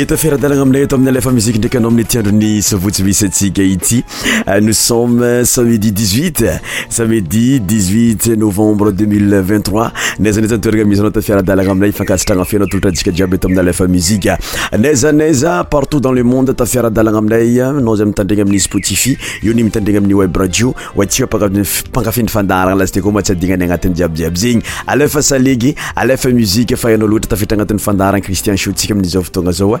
i tafiaradalagnaaminayami amindraiky ana miy tiandrony saotsy missikaity euh, nosomm euh, samedi samedi novembre 2023aizaonaia tiaradaanaaakaiata aaay zay mitandrna amiy spoti o itandrina aminy ebrasiaaiisika minza toga zaoa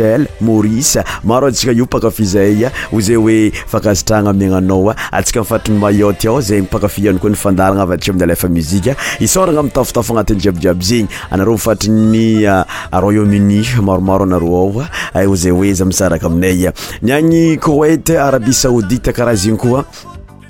maris maro antsika io pakafizaaya o zay ah. oe fankazitrana miaignanaoa atsika ah. mifatriny mayotte ao zay pakafihany koa nifandarana avadika amielafa muzika isorana mitafotafo agnatin'ny jiabydjiaby zegny anareo mifatriny ah, royaume-uni maromaro anare aoa a o zay oe za misaraka aminaya niagny koete arabia saodita karaha zegny koa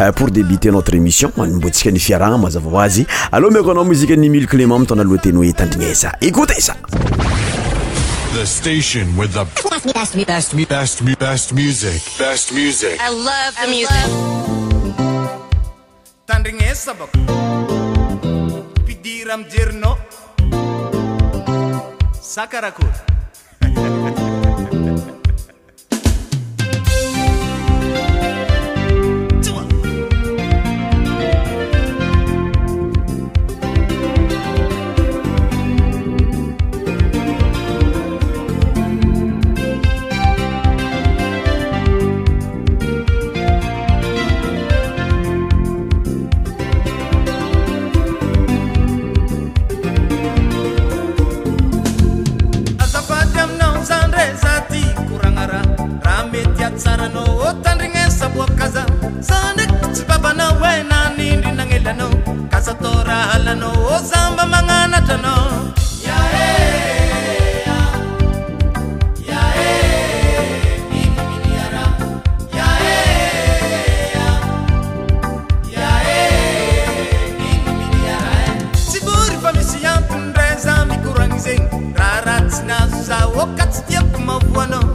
Euh, pour débuter notre émission on ny fiarahna mazava Allô, mais quand on musique mozika ni clément écoutez ça The station with the best, music. Best music. I love the music. Pidiram tsaranao ô tandrignasaboakaza sa ndraky tsy bavanao hoe nanindri nagnelanao kazatao raha halanao ô zamba magnanatranao mtsy vory pamisyatonraza mikoragny zegny raha raha tsy nazo za ôka tsy tiako mavoanao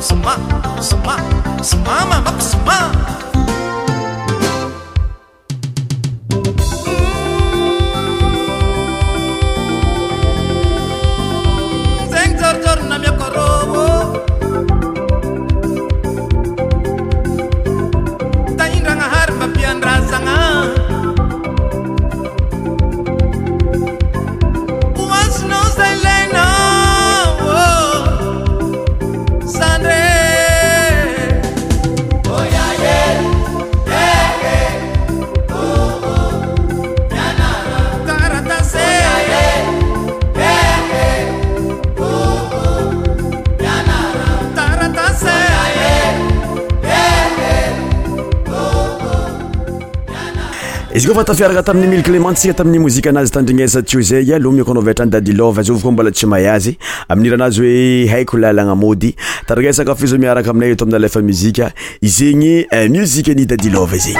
Sumama, sumama, sumama, atafiaraka tamin'ny mile clementy sika tamin'ny mozika anazy tandrignesa ty o zay aloha miako anao viatra ny dady lova zao avao koa mbola tsymaay azy amin'iranazy hoe haiko lalagnamody tandrigna sakafo izao miaraka aminay eatao amin'ny alafa muzika izegny eh, muzika ny dady lova zagnya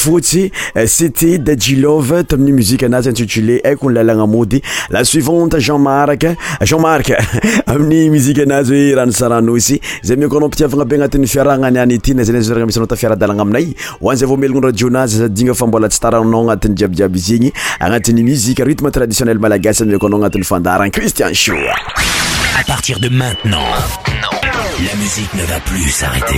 faute, eh, c'était Daddy Love, tamin'ny musique naz intitulé Ekun la lalagna mody la suivante jean-marc eh, jean-marc amin'ny musique anazy hoe rano saranosy zay miako anao mpitiavagna be agnatin'ny fiaragnany any ity na zay na zoragna misy anao tafiara-dalagna aminay ho an'izay vao melogno radion'azy sadigna fa musique rythme traditionnel malagasy miako anao agnatin'ny christian show à partir de maintenant, la musique ne va plus s'arrêter.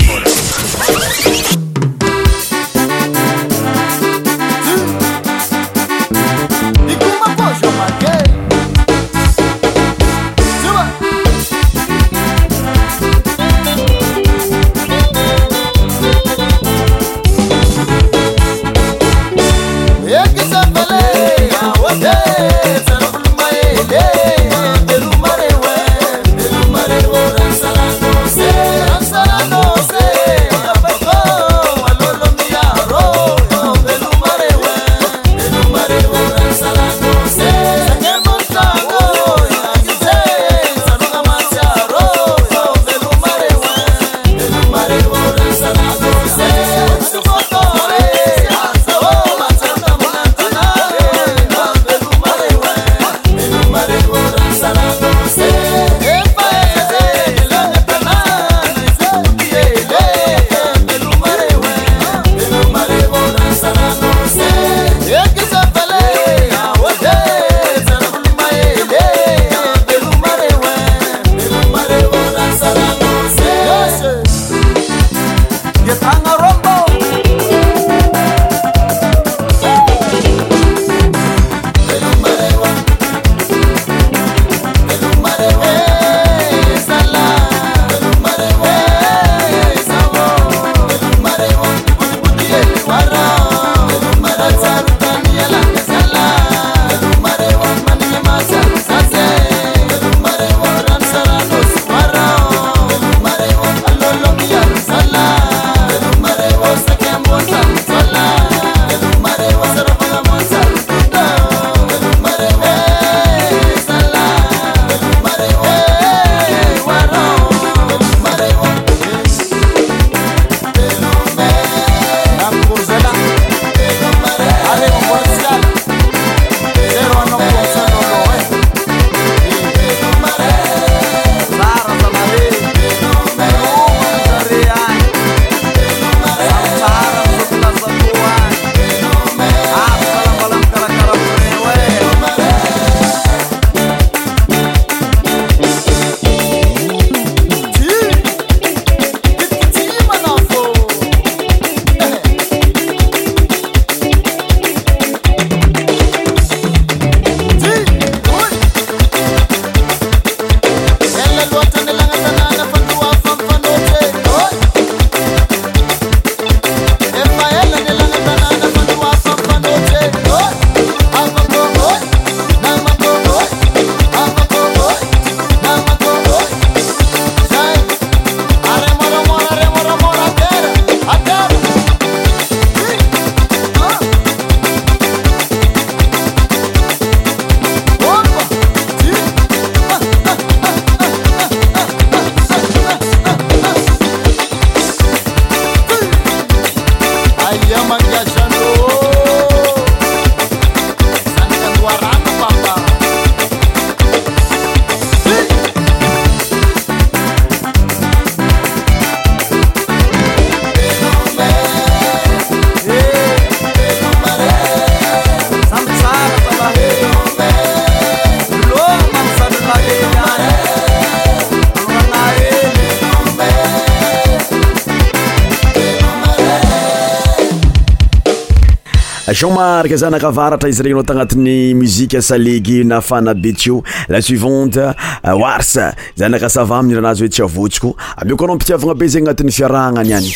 jeanmark zanakavaratra izy regny nao tagnatin'ny muziqe salegy naafana be tsy o la suivande euh, wars zanaka asava aminiranazy hoe tsy avotsiko amo koa anao mpitiavagna be zegny agnatin'ny fiarahagnany any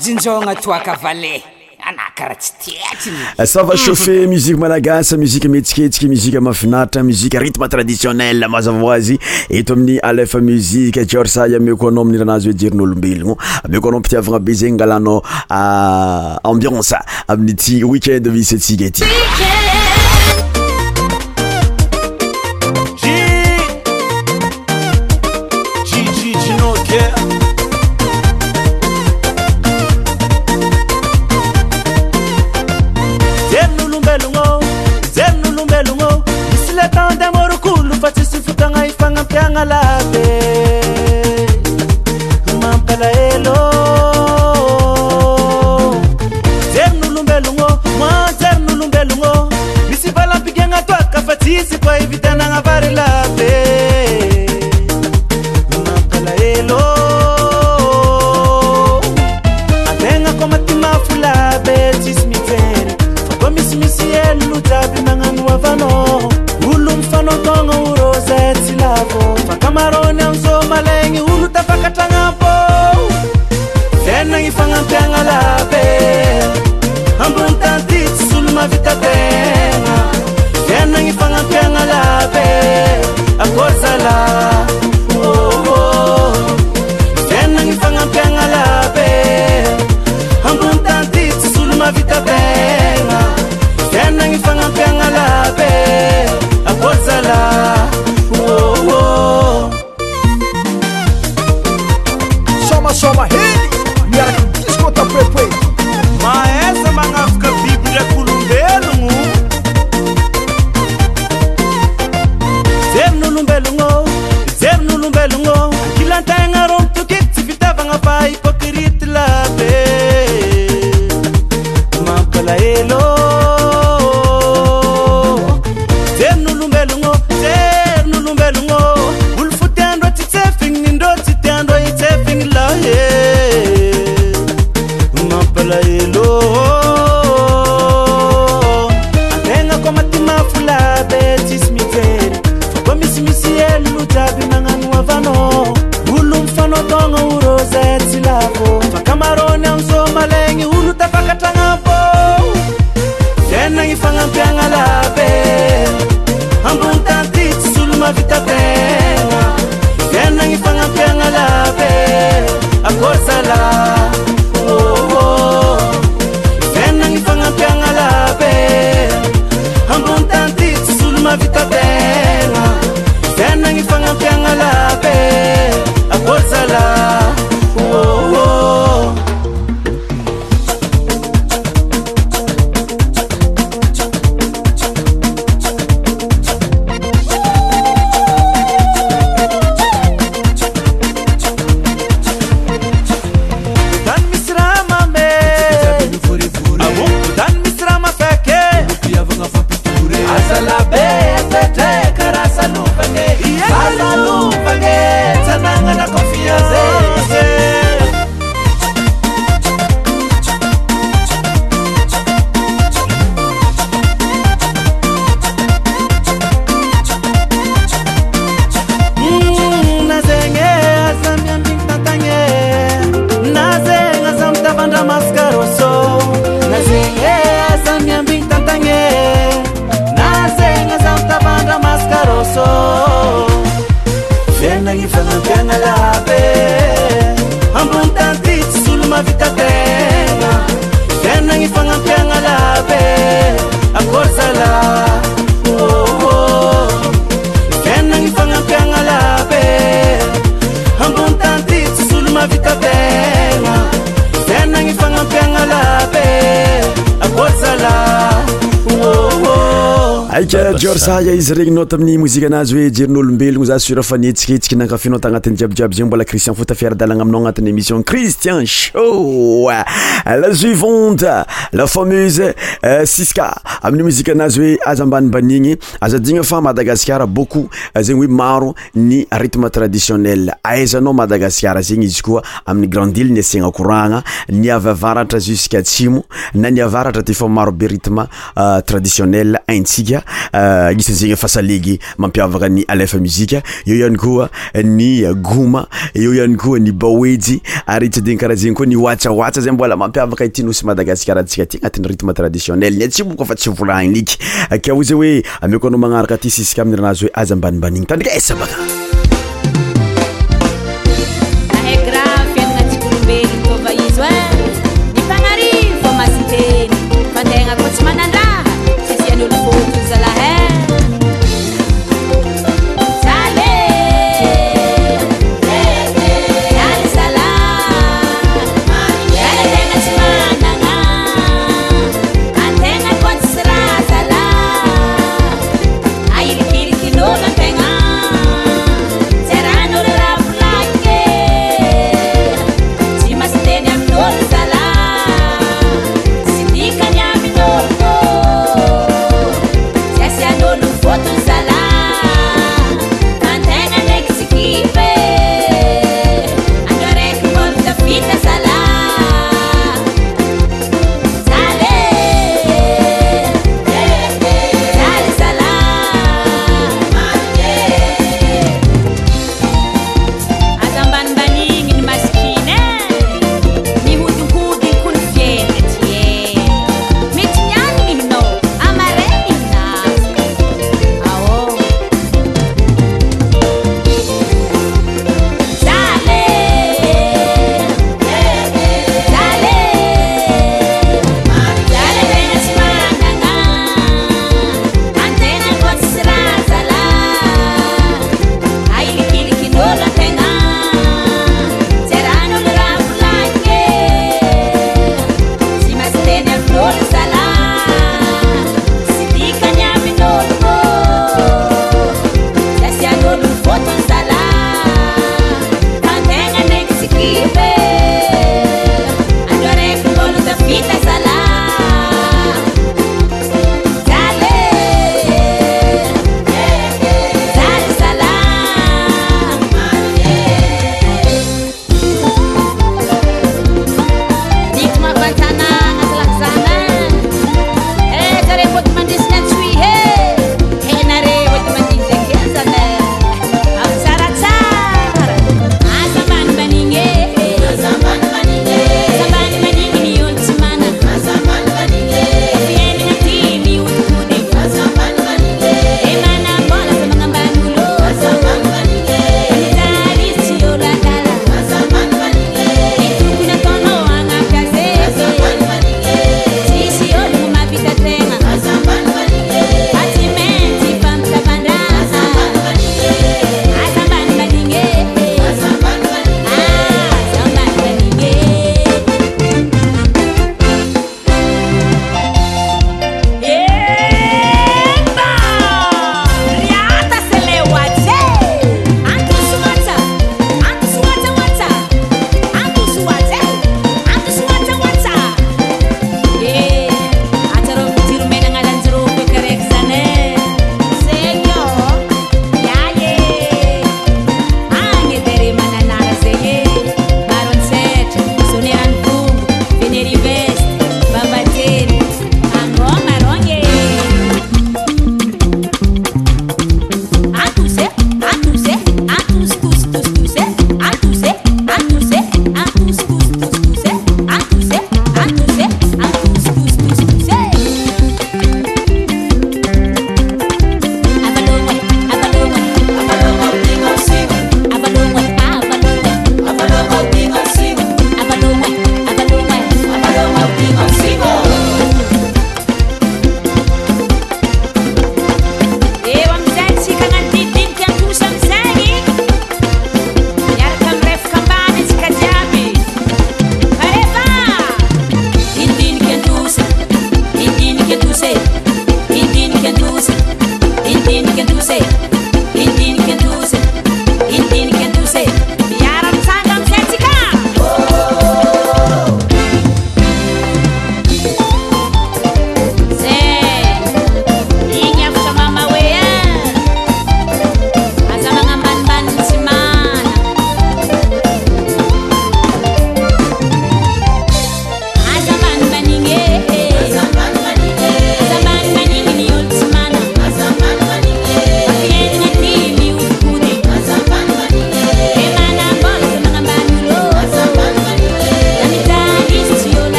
jinjanaka aasava euh, chauffet muzike malagasa muzika mietsiketsika muzika mahafinaritra muzike rithme traditionnel mazavao azy eto amin'ny alefa muzike jiorsay ame ko anao amin'irahanazy hoe jerin'olombelogno ah, ame ko anao mipitiavagna be zegny angalanao ambionca aminy ty weekend misy ntsika ity se kwa evita na ngavari aka jorsay izy regny nao tamin'y mozikanazy oe jerin'olombelogno za srafanetsiketsiknakafo tagnatin'yjibjiaby euh, euh, zegny mbola ristin fotafirdalana aminao anatn'yémission cristian sho lasuivande lafamese sia amiy moziaazy oeazmbaibainy azina fa madagasarbeako zegny oe maro ny rtme traditionnel aaizanao madagasar zegny izy koa amiy granil nasinaorana niavavaratra zosksinavratra yf marobe rtme euh, traditionnel antsika Ah, isan'izegny e fahasalegy mampiavaka ny alfa mizika eo ihany koa eh, ny eh, goma eo ihany koa eh, ni bawejy ary itsyadigny karaha zegny koa nioatsaoatsa zay mbola mampiavaka ity nosy madagasika rantsika aty agnatin'ny rythme traditionnel ny atsibokafa tsy volani niky ake o zay hoe ameko anao magnaraka ty siska amin'ny ranazy hoe aza ambanimbanigny tanika esa baka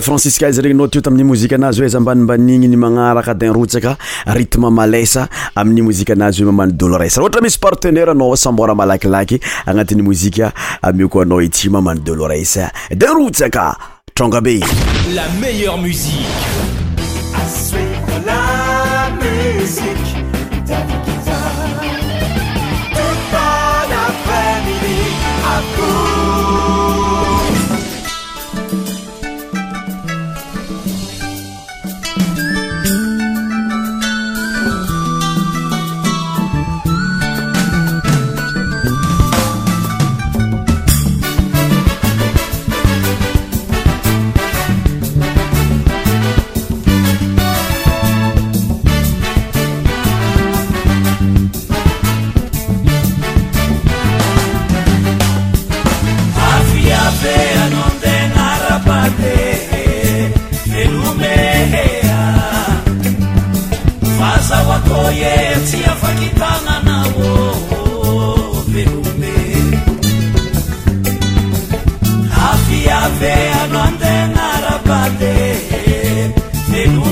franciska izy regny anao teo tamin'ny mozika anazy hoe izy ambanimbanigny ny magnaraka din rotsaka ritme malasa amin'ny mozika anazy oe mamano dolo resaa ohatra misy partenaire anao sambora malakilaky agnatin'ny mozika amio ko anao i ty mamano dolo resa din rotsaka tronga be la meilleure mosiqe s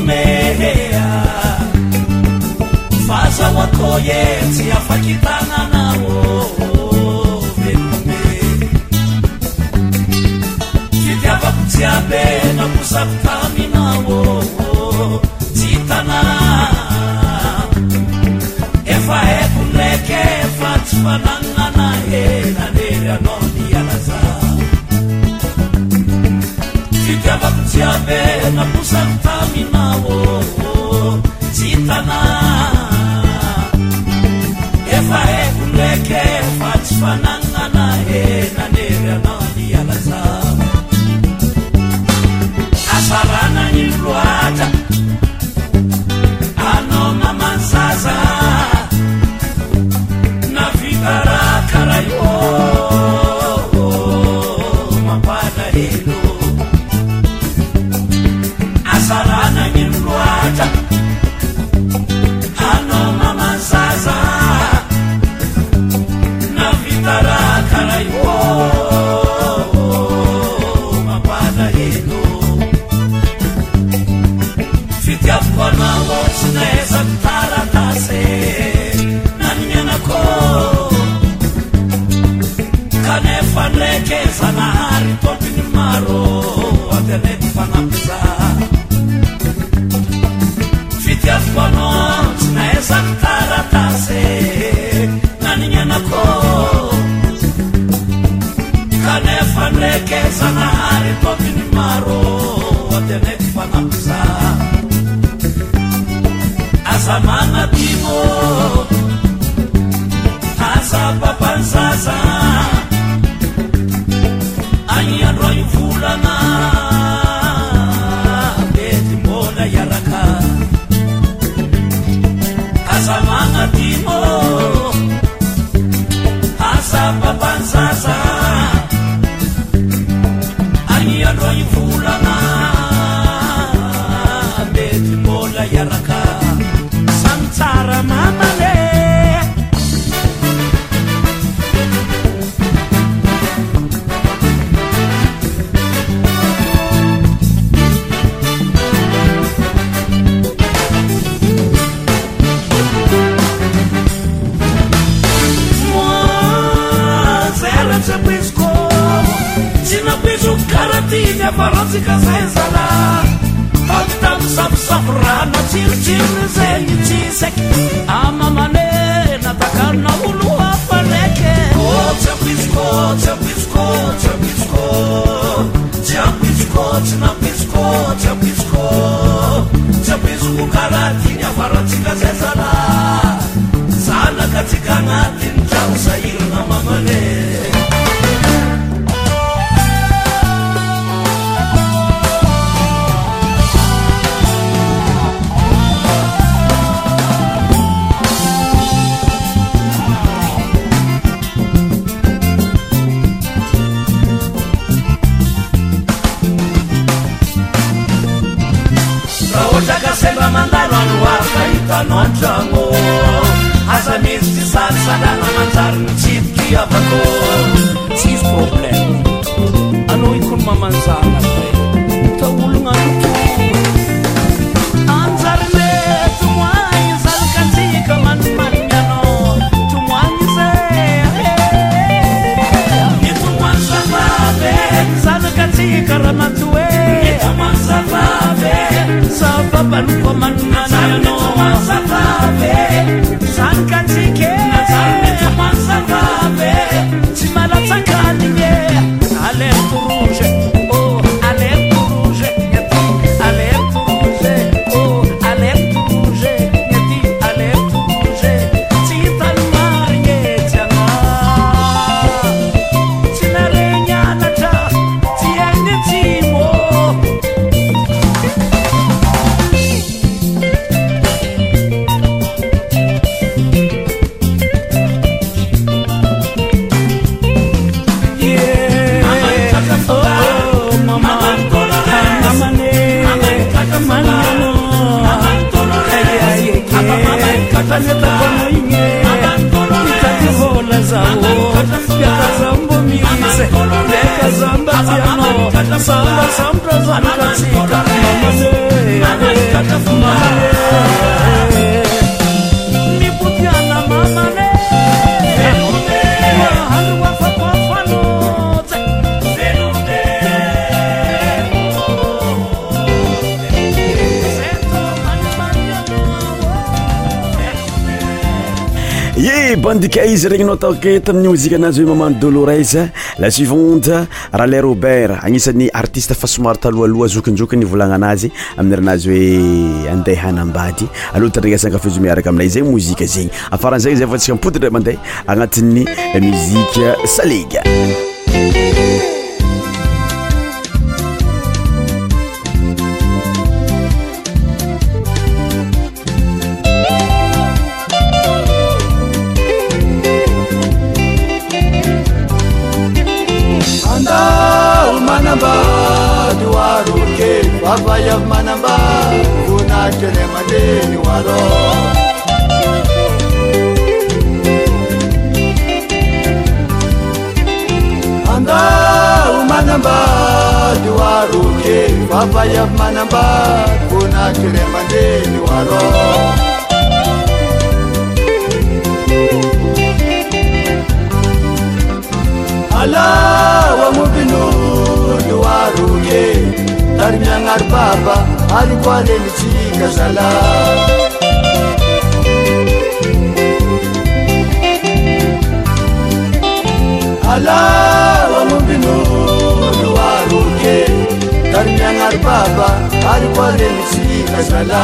mehea fazaoatôie tsy afakitanana ô vee ketiavako jiabe nao po sapitamina ôô tsy tana efa akolekefatsy fanagnana henaneyano avakojia be namposanytamina ôô tsi tana efa akoleke fa tsy fananana henanery ana alialazaha afaranany roatra anona mansaza na vitarakarayôô mampanare taratase naninyanako kanefandreke zanahare tobini maro atankfanamiza asa mana dimo asa papanzaza كرمدمبب ب izy regny nao atake tamin'ny mozika anazy hoe mamane dolorese la suivande ra larobert agnisany artiste faasomary talohaloha azokindjokiny volagna anazy amin'ny ranazy hoe andeha hanambady aloha tandragna asankafezo miaraka aminay zeny mozika zegny afaran zegny zay fantsika mipodyndray mandeha agnatin'ny muzike salega tele madeni walo anda umanamba diwaruke papaya manamba kuna tele madeni walo ala wa mubinu diwaruke tarinyangar papa alikwaleni chii casala alaba mubinu luwaruke tarmiangar baba arikwaremisi kasala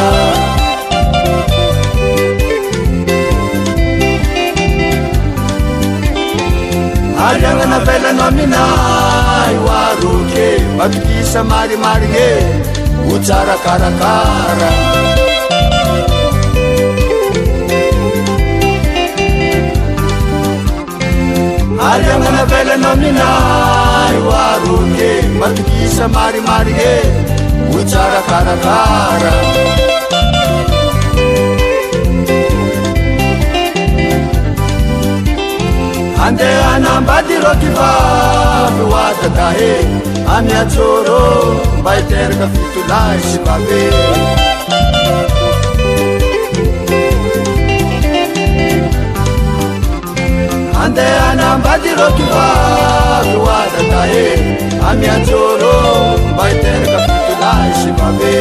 ariangana velanamina iwaruke vatukisa marimarige ho tsarakarakara aryananavelanao minay oaronyhe matokisa marimary he ho e, tsarakarakara ande anambadilo kivavu wa tatahe amiatsoro mbaiteraka fitolay sipabe ande anambadilo kivavu wa tatahe amiatsoro mbaiteraka fitolay sipabe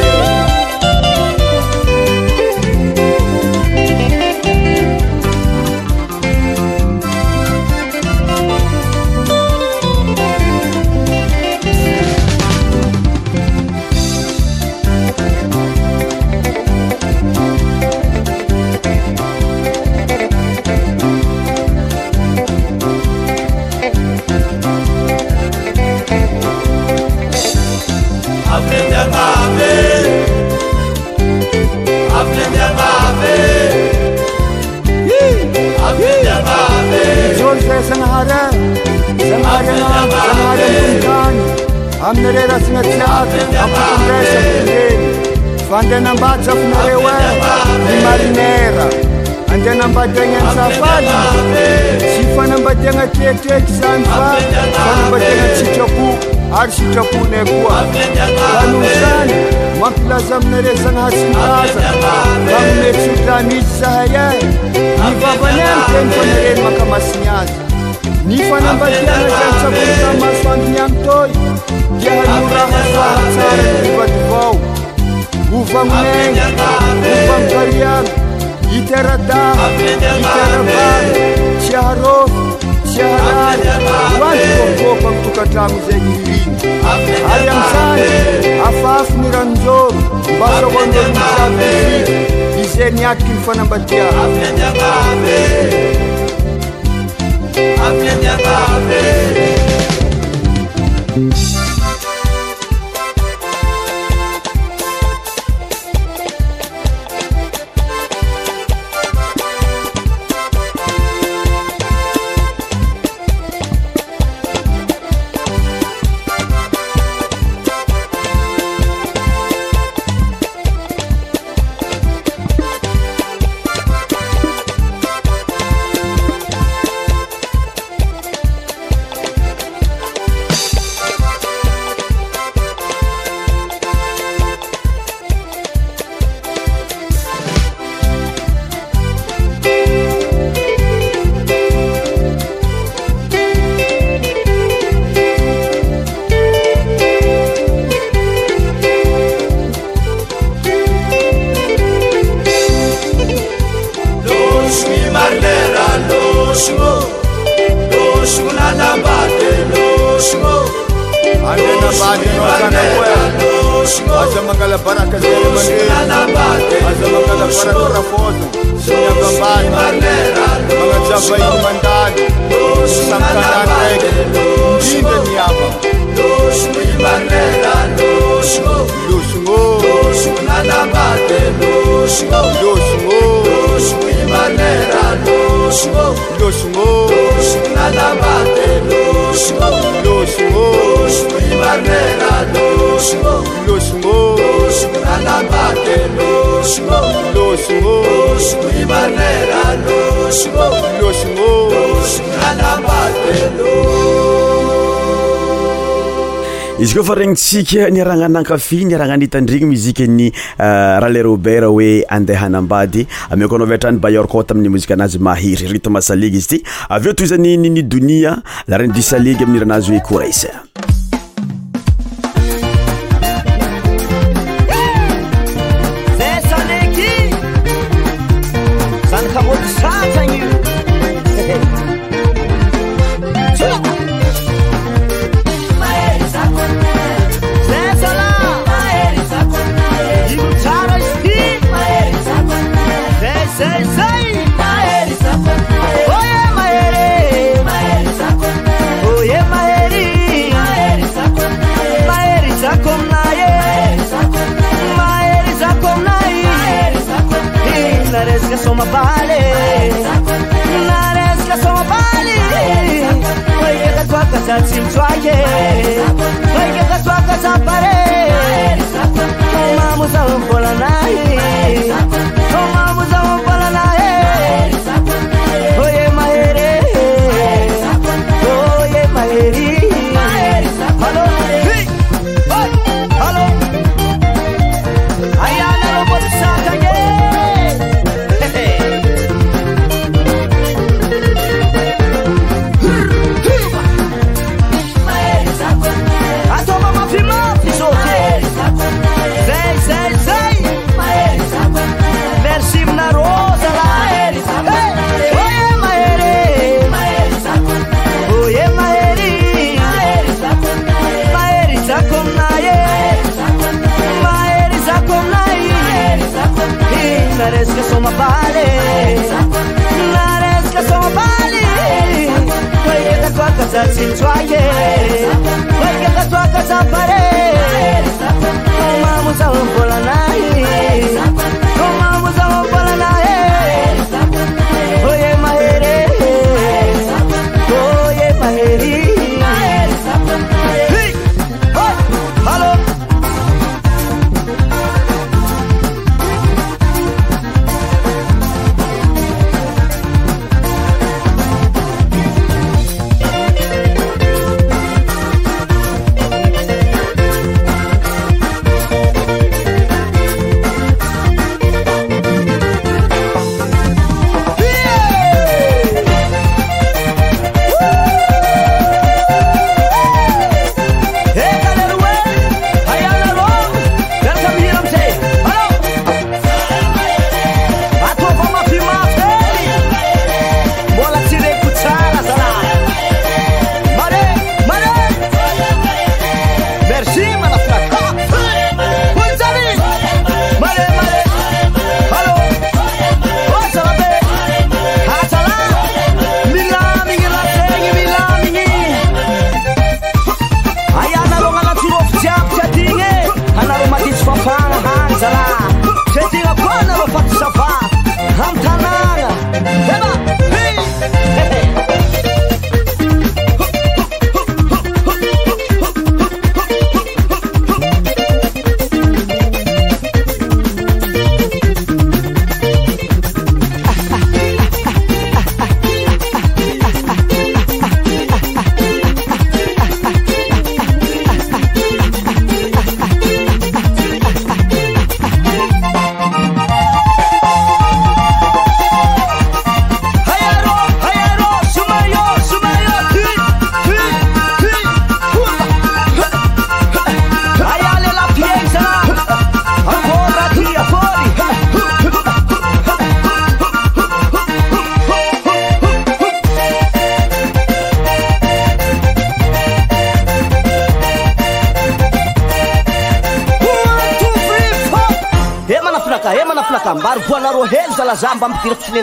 ntsika niarahagnanankafy niarahagnanyhitandrigny mozike ny euh, ra la robert hoe andeha anambady ameko anao avyatrany bayorcot amin'ny mozika anazy mahery rutomasalegue izy ty avyeo toy zany ni donia lareny du salege ami' iranazy hoe corais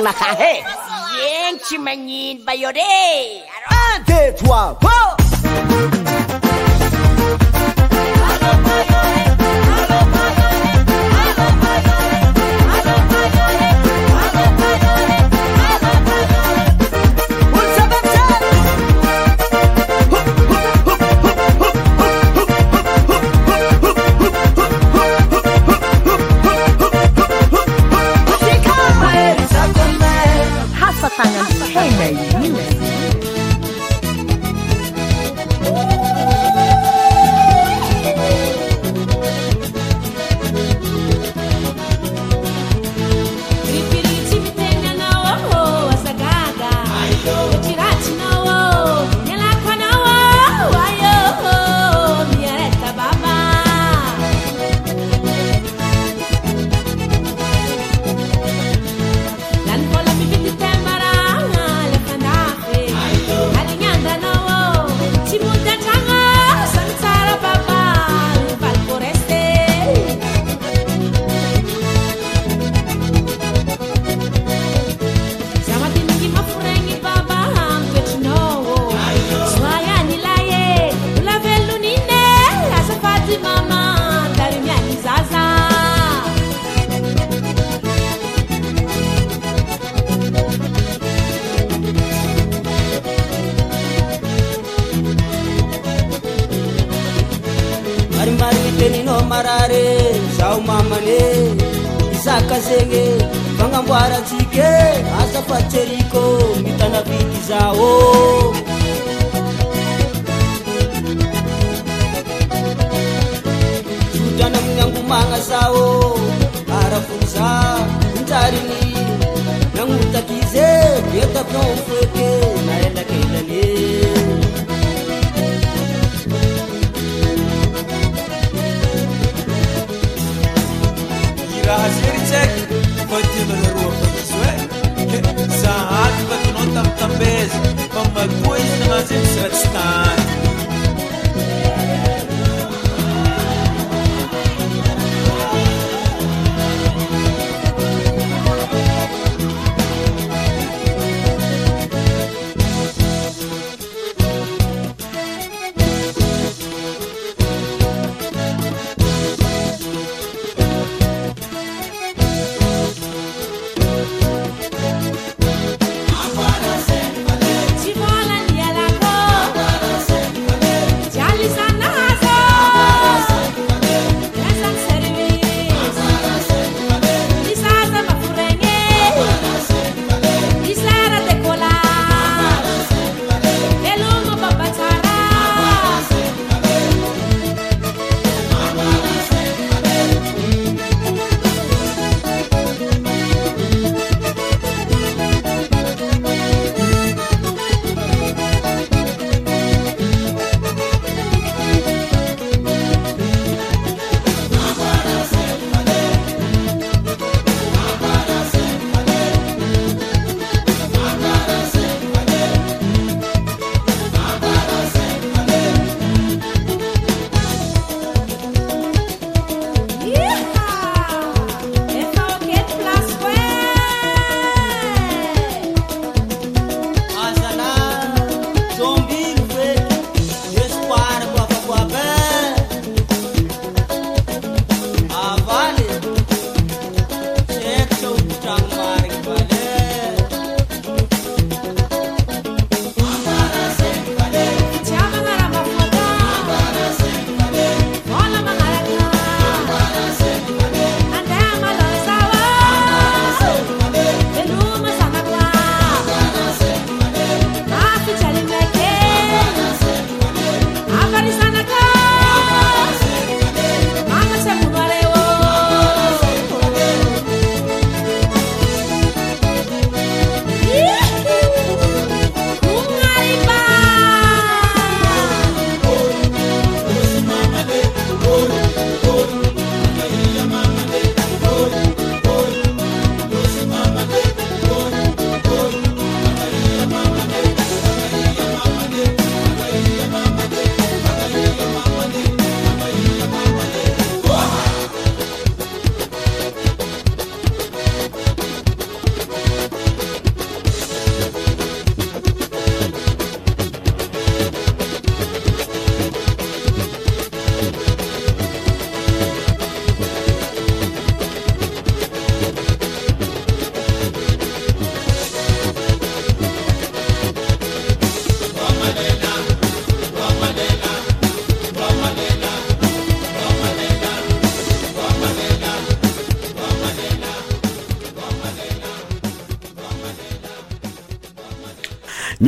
najae ien cimanin vayoretetua Don't forget.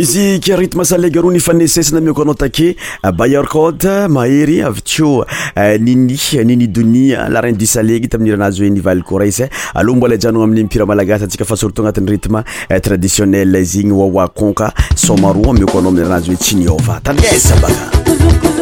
izy ke ritme salag aroa nifanesesana mio ko anao take bayercod mahery avy tioa eh, nini nini donisa la rin du salage tamin'niranazy hoe nivalykores a eh. aloha mbola hijanona amin'ny mipira malagasy atsika fa surotoa agnatin'ny ritme eh, traditionnel zy igny wawaconka somaro mio ko anao amiiranazy hoe tsy niofa tandrisasy sabaka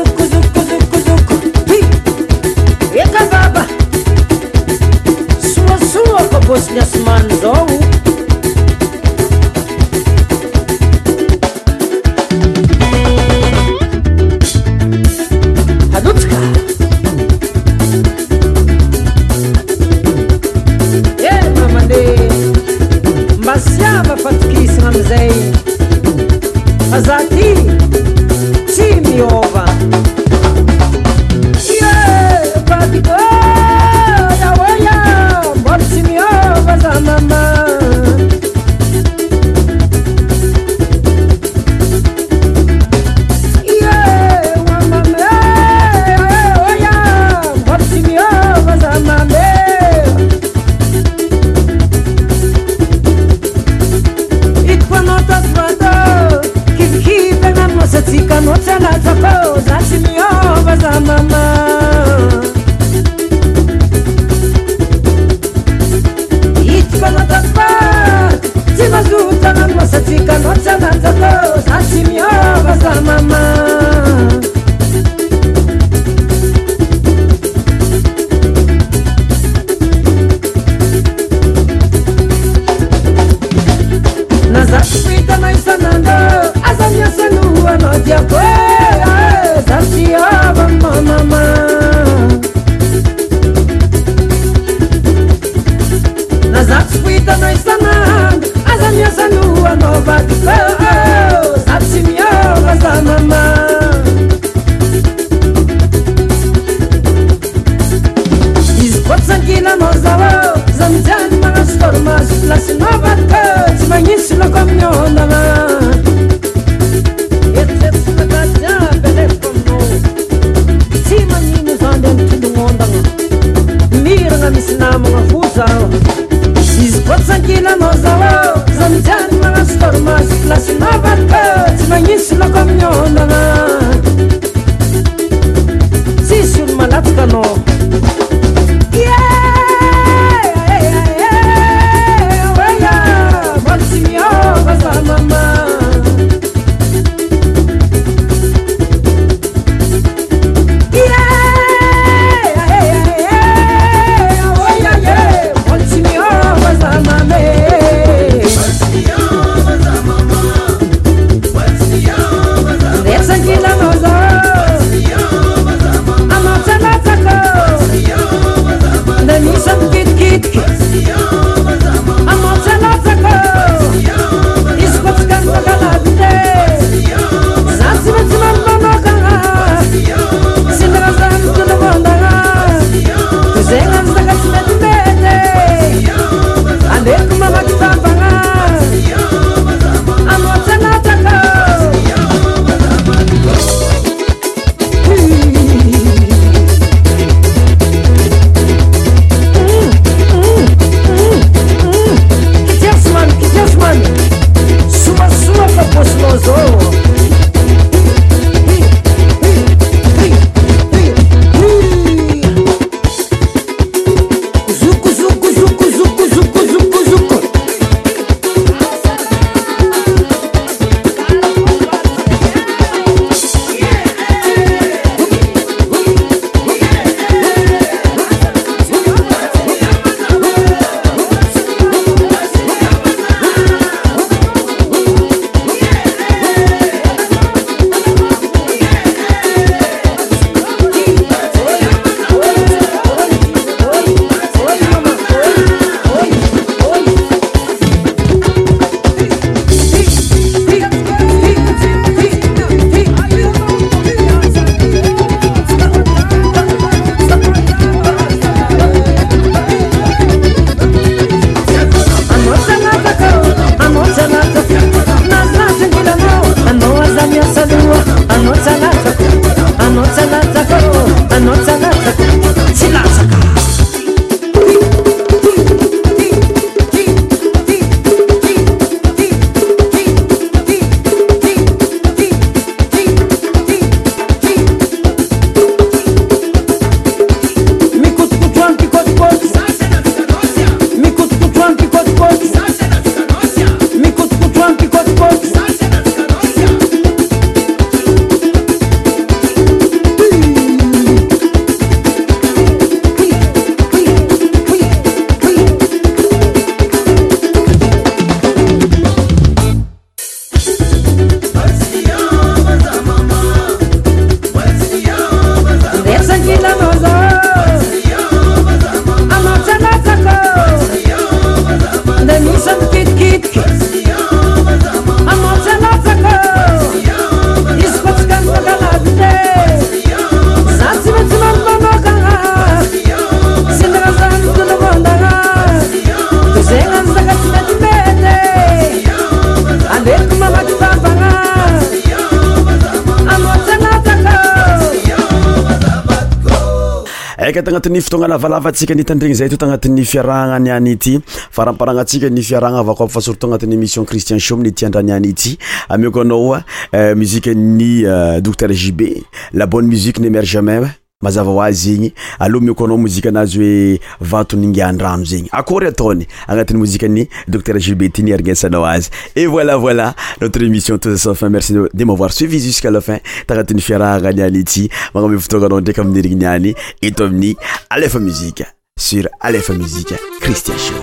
atny fotoagna lavalavatsika nitandregny zay to tagnatin'ny fiarahagna anyany ity faramparana antsika ny fiarahagna ava ko aby fa surtot agnatin'ny émission cristian shomn iti an-draniany ity amie ko anaoa euh, muziqe ny euh, dokter jbe la bonne musique ny émergema mazava hoazy zegny aloha mi koanao mozike anazy hoe vatony ngiandrano zegny akory atany agnatin'ny mozike any docteur jilbertini arignesanao azy et voilà voilà notre émission tousa san fin merci de mavoir suivi jusqu'à la fin tagnatin'ny fiarahagna aniany ity magname votoganao ndreiky aminirignyniany eto aminy alef musiqe sur alf muziqe christie so